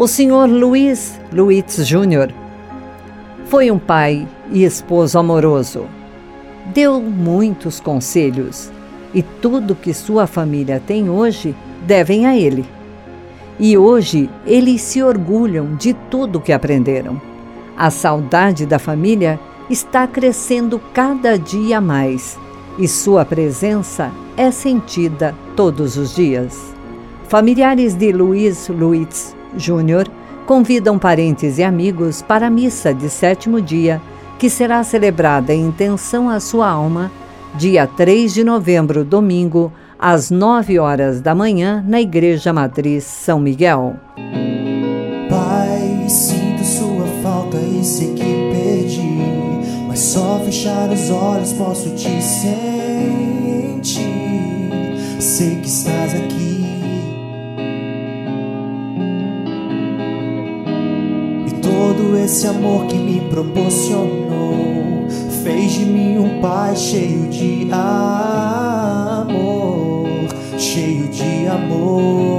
O senhor Luiz Luiz Júnior foi um pai e esposo amoroso. Deu muitos conselhos e tudo que sua família tem hoje devem a ele. E hoje eles se orgulham de tudo que aprenderam. A saudade da família está crescendo cada dia mais e sua presença é sentida todos os dias. Familiares de Luiz Luiz Júnior convidam parentes e amigos para a missa de sétimo dia, que será celebrada em intenção à sua alma, dia 3 de novembro, domingo, às 9 horas da manhã, na Igreja Matriz São Miguel. Pai, sinto sua falta e sei que perdi, mas só fechar os olhos posso te sentir. Sei que estás aqui. todo esse amor que me proporcionou. Fez de mim um pai cheio de amor, cheio de amor.